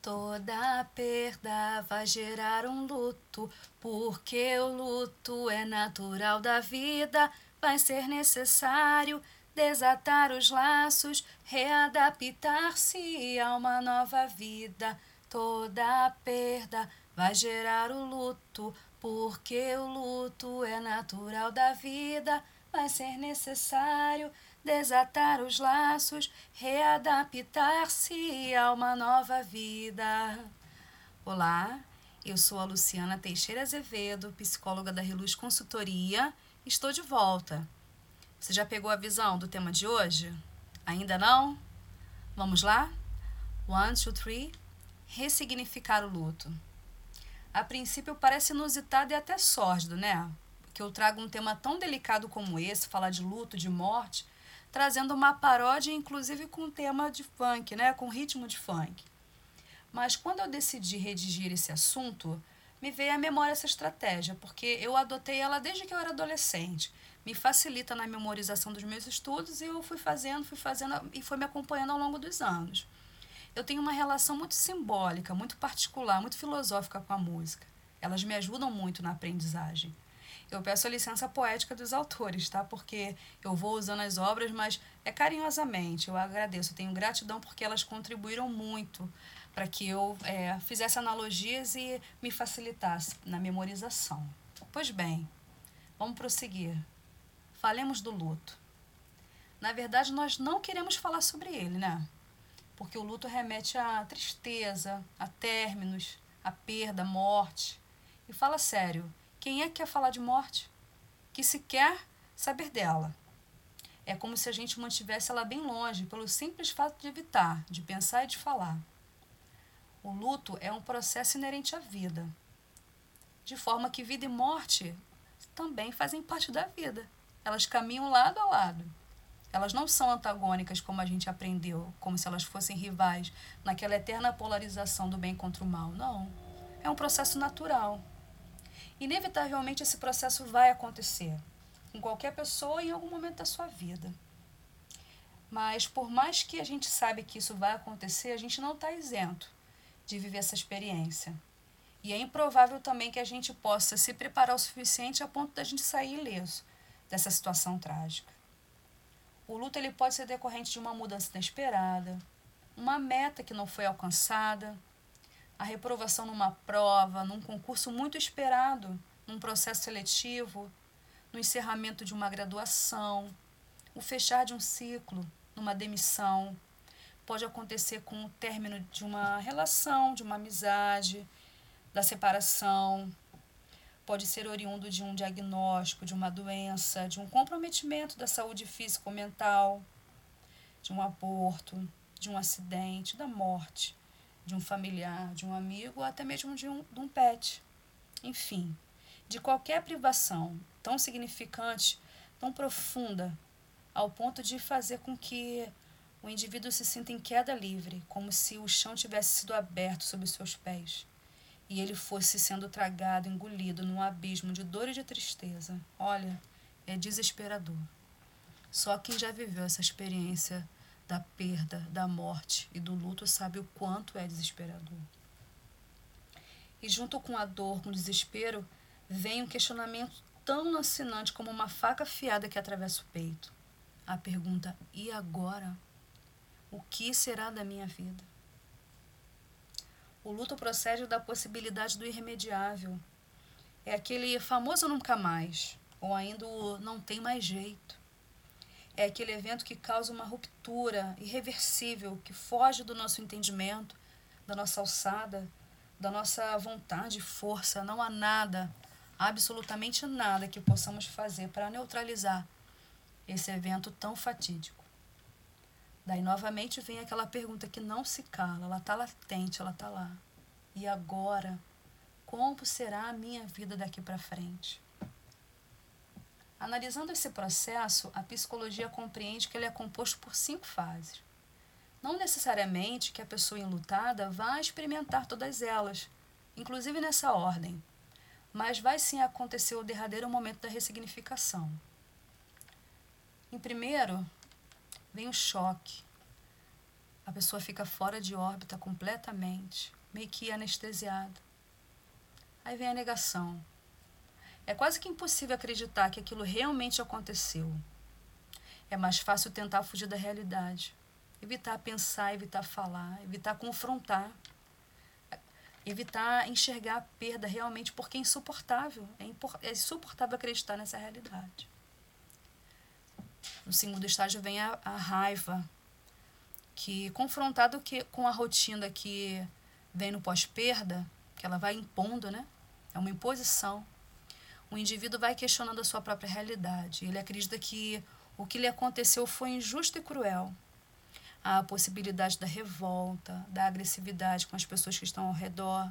Toda perda vai gerar um luto, porque o luto é natural da vida. Vai ser necessário desatar os laços, readaptar-se a uma nova vida. Toda perda vai gerar o luto, porque o luto é natural da vida. Vai ser necessário desatar os laços, readaptar-se a uma nova vida. Olá, eu sou a Luciana Teixeira Azevedo, psicóloga da Reluz Consultoria. Estou de volta. Você já pegou a visão do tema de hoje? Ainda não? Vamos lá? One, two, three. Ressignificar o luto. A princípio parece inusitado e até sórdido, né? Que eu trago um tema tão delicado como esse, falar de luto, de morte, trazendo uma paródia, inclusive com tema de funk, né? com ritmo de funk. Mas quando eu decidi redigir esse assunto, me veio à memória essa estratégia, porque eu adotei ela desde que eu era adolescente. Me facilita na memorização dos meus estudos e eu fui fazendo, fui fazendo e foi me acompanhando ao longo dos anos. Eu tenho uma relação muito simbólica, muito particular, muito filosófica com a música. Elas me ajudam muito na aprendizagem. Eu peço a licença poética dos autores, tá? Porque eu vou usando as obras, mas é carinhosamente. Eu agradeço, eu tenho gratidão porque elas contribuíram muito para que eu é, fizesse analogias e me facilitasse na memorização. Pois bem, vamos prosseguir. Falemos do luto. Na verdade, nós não queremos falar sobre ele, né? Porque o luto remete à tristeza, a términos, a perda, a morte. E fala sério, quem é que quer falar de morte? Que se quer saber dela. É como se a gente mantivesse ela bem longe, pelo simples fato de evitar, de pensar e de falar. O luto é um processo inerente à vida, de forma que vida e morte também fazem parte da vida. Elas caminham lado a lado. Elas não são antagônicas como a gente aprendeu, como se elas fossem rivais, naquela eterna polarização do bem contra o mal. Não. É um processo natural inevitavelmente esse processo vai acontecer com qualquer pessoa em algum momento da sua vida. Mas por mais que a gente saiba que isso vai acontecer, a gente não está isento de viver essa experiência. E é improvável também que a gente possa se preparar o suficiente a ponto da gente sair ileso dessa situação trágica. O luto ele pode ser decorrente de uma mudança inesperada, uma meta que não foi alcançada, a reprovação numa prova, num concurso muito esperado, num processo seletivo, no encerramento de uma graduação, o fechar de um ciclo, numa demissão. Pode acontecer com o término de uma relação, de uma amizade, da separação. Pode ser oriundo de um diagnóstico, de uma doença, de um comprometimento da saúde física ou mental, de um aborto, de um acidente, da morte de um familiar, de um amigo, ou até mesmo de um, de um pet. Enfim, de qualquer privação tão significante, tão profunda, ao ponto de fazer com que o indivíduo se sinta em queda livre, como se o chão tivesse sido aberto sob seus pés e ele fosse sendo tragado, engolido num abismo de dor e de tristeza. Olha, é desesperador. Só quem já viveu essa experiência da perda, da morte e do luto sabe o quanto é desesperador. E junto com a dor, com o desespero, vem um questionamento tão lancinante como uma faca afiada que atravessa o peito. A pergunta: e agora? O que será da minha vida? O luto procede da possibilidade do irremediável. É aquele famoso nunca mais, ou ainda o não tem mais jeito é aquele evento que causa uma ruptura irreversível, que foge do nosso entendimento, da nossa alçada, da nossa vontade e força. Não há nada, absolutamente nada que possamos fazer para neutralizar esse evento tão fatídico. Daí novamente vem aquela pergunta que não se cala, ela está latente, ela está lá. E agora? Como será a minha vida daqui para frente? Analisando esse processo, a psicologia compreende que ele é composto por cinco fases. Não necessariamente que a pessoa enlutada vá experimentar todas elas, inclusive nessa ordem, mas vai sim acontecer o derradeiro momento da ressignificação. Em primeiro, vem o choque, a pessoa fica fora de órbita completamente, meio que anestesiada. Aí vem a negação. É quase que impossível acreditar que aquilo realmente aconteceu. É mais fácil tentar fugir da realidade, evitar pensar, evitar falar, evitar confrontar, evitar enxergar a perda realmente, porque é insuportável. É, é insuportável acreditar nessa realidade. No segundo estágio vem a, a raiva, que confrontado que, com a rotina que vem no pós-perda, que ela vai impondo, né? É uma imposição. O indivíduo vai questionando a sua própria realidade. Ele acredita que o que lhe aconteceu foi injusto e cruel. Há a possibilidade da revolta, da agressividade com as pessoas que estão ao redor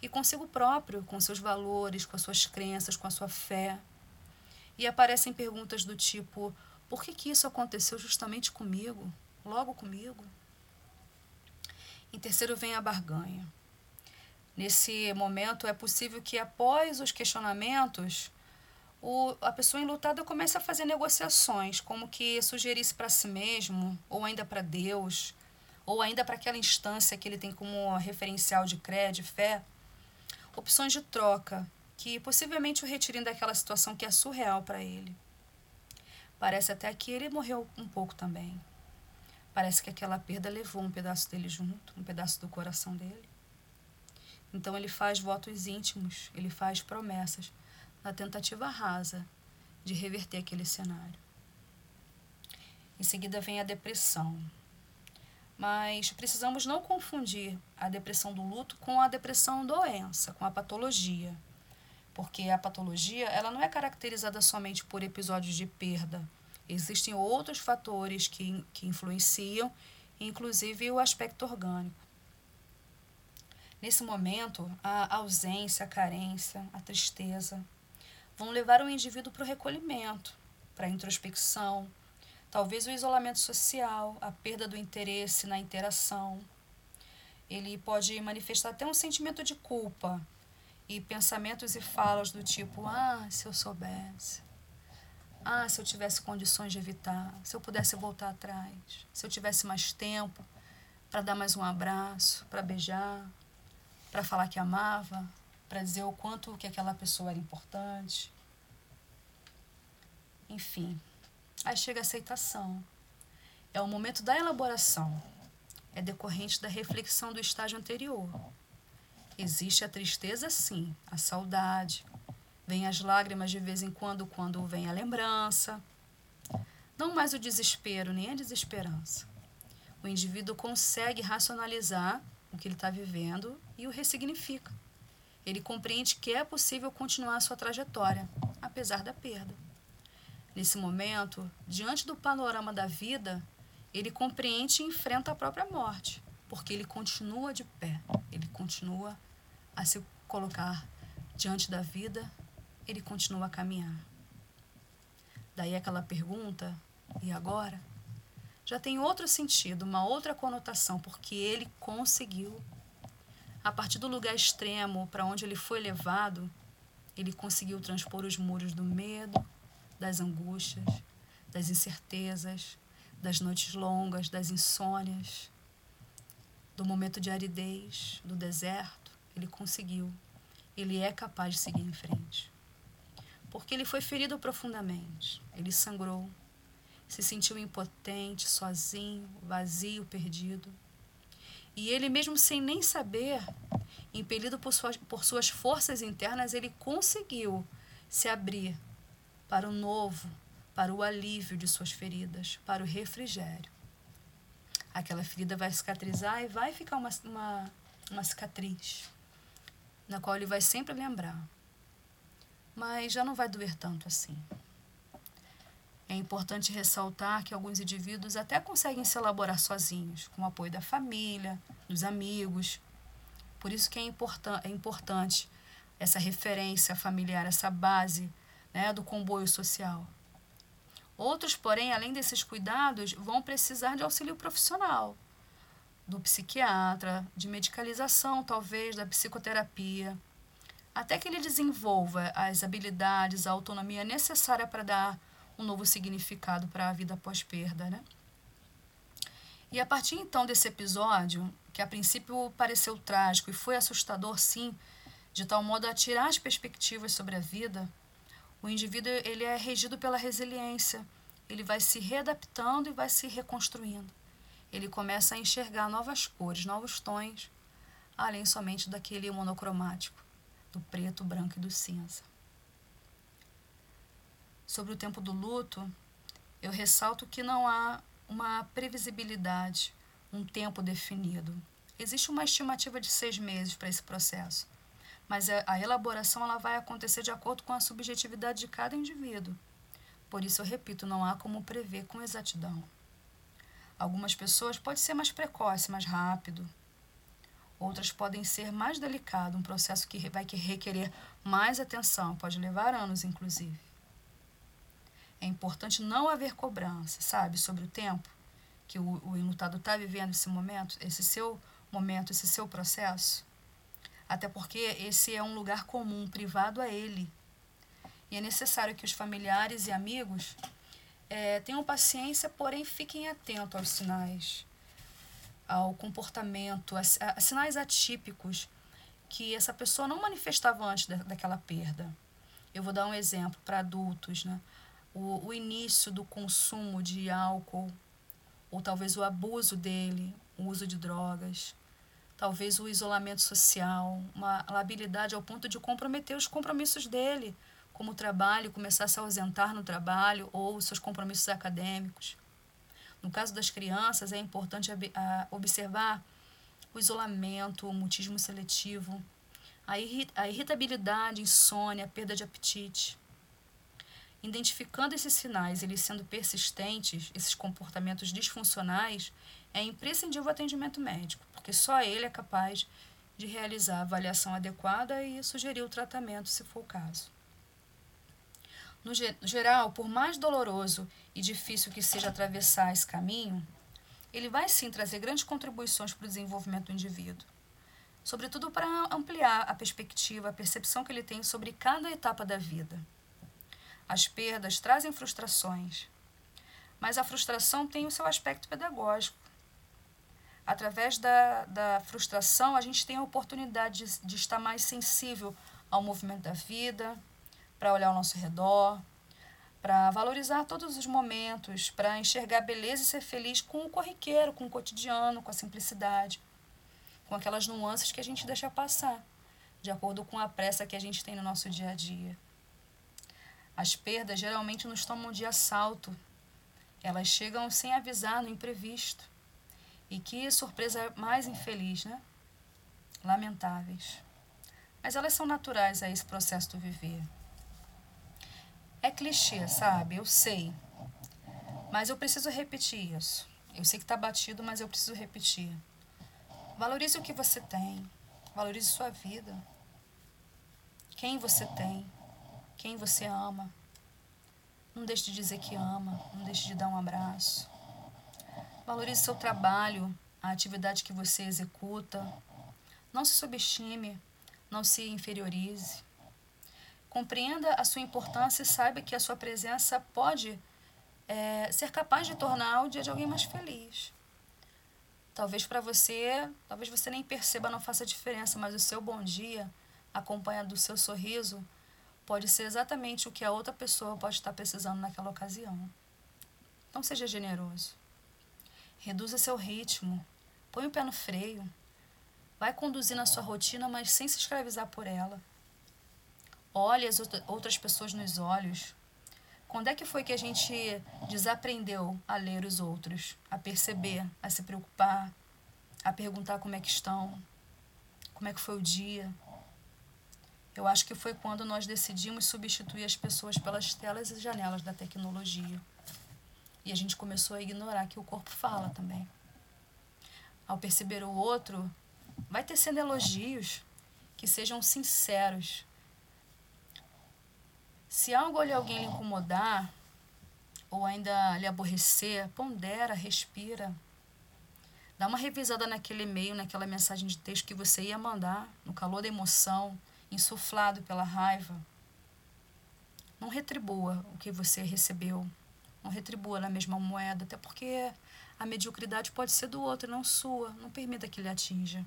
e consigo próprio, com seus valores, com as suas crenças, com a sua fé. E aparecem perguntas do tipo: por que, que isso aconteceu justamente comigo? Logo comigo? Em terceiro vem a barganha. Nesse momento, é possível que após os questionamentos, o, a pessoa enlutada comece a fazer negociações, como que sugerisse para si mesmo, ou ainda para Deus, ou ainda para aquela instância que ele tem como referencial de crédito, fé, opções de troca, que possivelmente o retirem daquela situação que é surreal para ele. Parece até que ele morreu um pouco também. Parece que aquela perda levou um pedaço dele junto, um pedaço do coração dele. Então ele faz votos íntimos, ele faz promessas, na tentativa rasa de reverter aquele cenário. Em seguida vem a depressão. Mas precisamos não confundir a depressão do luto com a depressão doença, com a patologia porque a patologia ela não é caracterizada somente por episódios de perda. Existem outros fatores que, que influenciam, inclusive o aspecto orgânico. Nesse momento, a ausência, a carência, a tristeza vão levar o indivíduo para o recolhimento, para a introspecção, talvez o isolamento social, a perda do interesse na interação. Ele pode manifestar até um sentimento de culpa e pensamentos e falas do tipo: ah, se eu soubesse. Ah, se eu tivesse condições de evitar, se eu pudesse voltar atrás, se eu tivesse mais tempo para dar mais um abraço, para beijar, para falar que amava, para dizer o quanto que aquela pessoa era importante. Enfim, aí chega a aceitação. É o momento da elaboração. É decorrente da reflexão do estágio anterior. Existe a tristeza, sim, a saudade. Vem as lágrimas de vez em quando, quando vem a lembrança. Não mais o desespero, nem a desesperança. O indivíduo consegue racionalizar o que ele está vivendo e o ressignifica. Ele compreende que é possível continuar sua trajetória, apesar da perda. Nesse momento, diante do panorama da vida, ele compreende e enfrenta a própria morte, porque ele continua de pé, ele continua a se colocar diante da vida, ele continua a caminhar. Daí aquela pergunta, e agora? Já tem outro sentido, uma outra conotação, porque ele conseguiu. A partir do lugar extremo para onde ele foi levado, ele conseguiu transpor os muros do medo, das angústias, das incertezas, das noites longas, das insônias, do momento de aridez, do deserto ele conseguiu. Ele é capaz de seguir em frente. Porque ele foi ferido profundamente. Ele sangrou. Se sentiu impotente, sozinho, vazio, perdido. E ele, mesmo sem nem saber, impelido por suas, por suas forças internas, ele conseguiu se abrir para o novo, para o alívio de suas feridas, para o refrigério. Aquela ferida vai cicatrizar e vai ficar uma, uma, uma cicatriz na qual ele vai sempre lembrar. Mas já não vai doer tanto assim. É importante ressaltar que alguns indivíduos até conseguem se elaborar sozinhos, com o apoio da família, dos amigos. Por isso que é, importan é importante essa referência familiar, essa base né, do comboio social. Outros, porém, além desses cuidados, vão precisar de auxílio profissional, do psiquiatra, de medicalização, talvez, da psicoterapia, até que ele desenvolva as habilidades, a autonomia necessária para dar um novo significado para a vida pós-perda. Né? E a partir então desse episódio, que a princípio pareceu trágico e foi assustador sim, de tal modo a tirar as perspectivas sobre a vida, o indivíduo ele é regido pela resiliência. Ele vai se readaptando e vai se reconstruindo. Ele começa a enxergar novas cores, novos tons, além somente daquele monocromático, do preto, branco e do cinza. Sobre o tempo do luto, eu ressalto que não há uma previsibilidade, um tempo definido. Existe uma estimativa de seis meses para esse processo mas a, elaboração ela vai acontecer de acordo com a subjetividade de cada indivíduo. Por isso, eu repito, não há como prever com exatidão. Algumas pessoas pode ser mais precoce, mais rápido. Outras podem ser mais delicado, um processo que vai requerer mais atenção, pode levar anos, inclusive. É importante não haver cobrança, sabe, sobre o tempo que o, o enlutado está vivendo esse momento, esse seu momento, esse seu processo. Até porque esse é um lugar comum, privado a ele. E é necessário que os familiares e amigos é, tenham paciência, porém fiquem atentos aos sinais, ao comportamento, a, a sinais atípicos que essa pessoa não manifestava antes da, daquela perda. Eu vou dar um exemplo para adultos, né? O, o início do consumo de álcool, ou talvez o abuso dele, o uso de drogas, talvez o isolamento social, uma labilidade ao ponto de comprometer os compromissos dele, como o trabalho, começar a se ausentar no trabalho ou seus compromissos acadêmicos. No caso das crianças, é importante observar o isolamento, o mutismo seletivo, a irritabilidade, insônia, perda de apetite. Identificando esses sinais, eles sendo persistentes, esses comportamentos disfuncionais, é imprescindível o atendimento médico, porque só ele é capaz de realizar a avaliação adequada e sugerir o tratamento, se for o caso. No geral, por mais doloroso e difícil que seja atravessar esse caminho, ele vai sim trazer grandes contribuições para o desenvolvimento do indivíduo, sobretudo para ampliar a perspectiva, a percepção que ele tem sobre cada etapa da vida. As perdas trazem frustrações, mas a frustração tem o seu aspecto pedagógico através da, da frustração, a gente tem a oportunidade de, de estar mais sensível ao movimento da vida, para olhar ao nosso redor, para valorizar todos os momentos, para enxergar a beleza e ser feliz com o corriqueiro, com o cotidiano, com a simplicidade, com aquelas nuances que a gente deixa passar, de acordo com a pressa que a gente tem no nosso dia a dia. As perdas geralmente nos tomam de assalto, elas chegam sem avisar no imprevisto. E que surpresa mais infeliz, né? Lamentáveis. Mas elas são naturais a esse processo do viver. É clichê, sabe? Eu sei. Mas eu preciso repetir isso. Eu sei que está batido, mas eu preciso repetir. Valorize o que você tem. Valorize sua vida. Quem você tem. Quem você ama. Não deixe de dizer que ama. Não deixe de dar um abraço. Valorize seu trabalho, a atividade que você executa. Não se subestime, não se inferiorize. Compreenda a sua importância e saiba que a sua presença pode é, ser capaz de tornar o dia de alguém mais feliz. Talvez para você, talvez você nem perceba, não faça diferença, mas o seu bom dia, acompanhado do seu sorriso, pode ser exatamente o que a outra pessoa pode estar precisando naquela ocasião. Então seja generoso. Reduza seu ritmo. Põe o pé no freio. Vai conduzindo a sua rotina, mas sem se escravizar por ela. Olhe as outras pessoas nos olhos. Quando é que foi que a gente desaprendeu a ler os outros, a perceber, a se preocupar, a perguntar como é que estão, como é que foi o dia? Eu acho que foi quando nós decidimos substituir as pessoas pelas telas e janelas da tecnologia. E a gente começou a ignorar que o corpo fala também. Ao perceber o outro, vai tecendo elogios que sejam sinceros. Se algo ou alguém lhe incomodar, ou ainda lhe aborrecer, pondera, respira. Dá uma revisada naquele e-mail, naquela mensagem de texto que você ia mandar, no calor da emoção, insuflado pela raiva. Não retribua o que você recebeu não retribua na mesma moeda, até porque A mediocridade pode ser do outro, não sua. Não permita que ele atinja.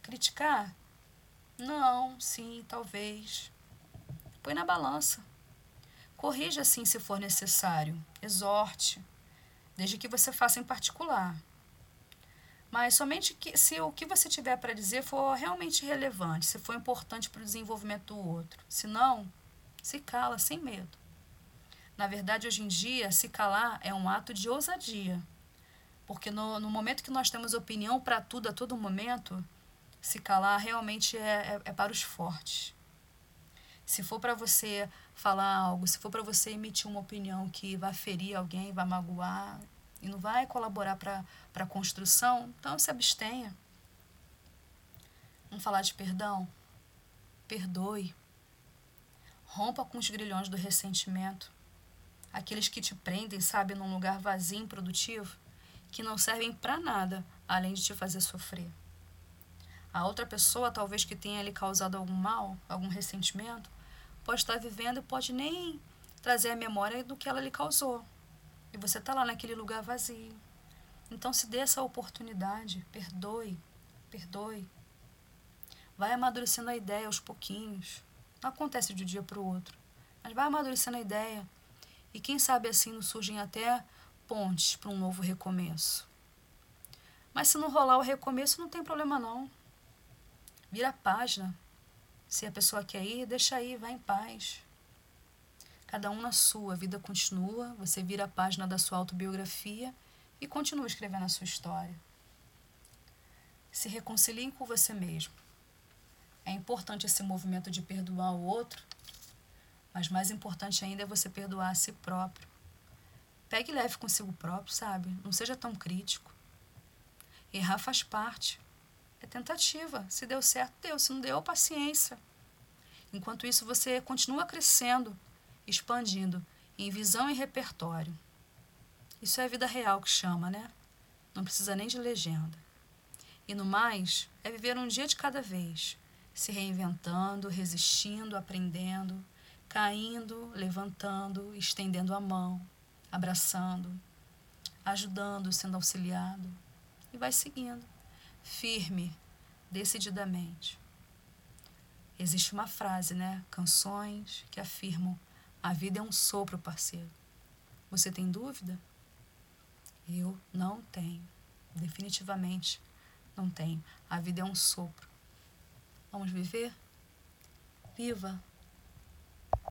Criticar? Não, sim, talvez. Põe na balança. Corrija assim se for necessário. Exorte, desde que você faça em particular. Mas somente que, se o que você tiver para dizer for realmente relevante, se for importante para o desenvolvimento do outro. Se não, se cala sem medo. Na verdade, hoje em dia, se calar é um ato de ousadia. Porque no, no momento que nós temos opinião para tudo a todo momento, se calar realmente é, é, é para os fortes. Se for para você falar algo, se for para você emitir uma opinião que vai ferir alguém, vai magoar e não vai colaborar para a construção, então se abstenha. Vamos falar de perdão? Perdoe. Rompa com os grilhões do ressentimento. Aqueles que te prendem, sabe, num lugar vazio, improdutivo, que não servem para nada além de te fazer sofrer. A outra pessoa, talvez que tenha lhe causado algum mal, algum ressentimento, pode estar vivendo e pode nem trazer a memória do que ela lhe causou. E você está lá naquele lugar vazio. Então se dê essa oportunidade, perdoe, perdoe. Vai amadurecendo a ideia aos pouquinhos. Não acontece de um dia para o outro. Mas vai amadurecendo a ideia. E quem sabe assim não surgem até pontes para um novo recomeço. Mas se não rolar o recomeço, não tem problema não. Vira a página. Se a pessoa quer ir, deixa aí, vai em paz. Cada um na sua, a vida continua, você vira a página da sua autobiografia e continua escrevendo a sua história. Se reconciliem com você mesmo. É importante esse movimento de perdoar o outro, mas mais importante ainda é você perdoar a si próprio. Pegue leve consigo próprio, sabe? Não seja tão crítico. Errar faz parte. É tentativa. Se deu certo, deu. Se não deu, paciência. Enquanto isso, você continua crescendo, expandindo em visão e repertório. Isso é a vida real que chama, né? Não precisa nem de legenda. E no mais, é viver um dia de cada vez, se reinventando, resistindo, aprendendo, caindo, levantando, estendendo a mão, abraçando, ajudando, sendo auxiliado. E vai seguindo, firme, decididamente. Existe uma frase, né? Canções que afirmam: a vida é um sopro, parceiro. Você tem dúvida? Eu não tenho. Definitivamente não tenho. A vida é um sopro. Vamos viver? Viva!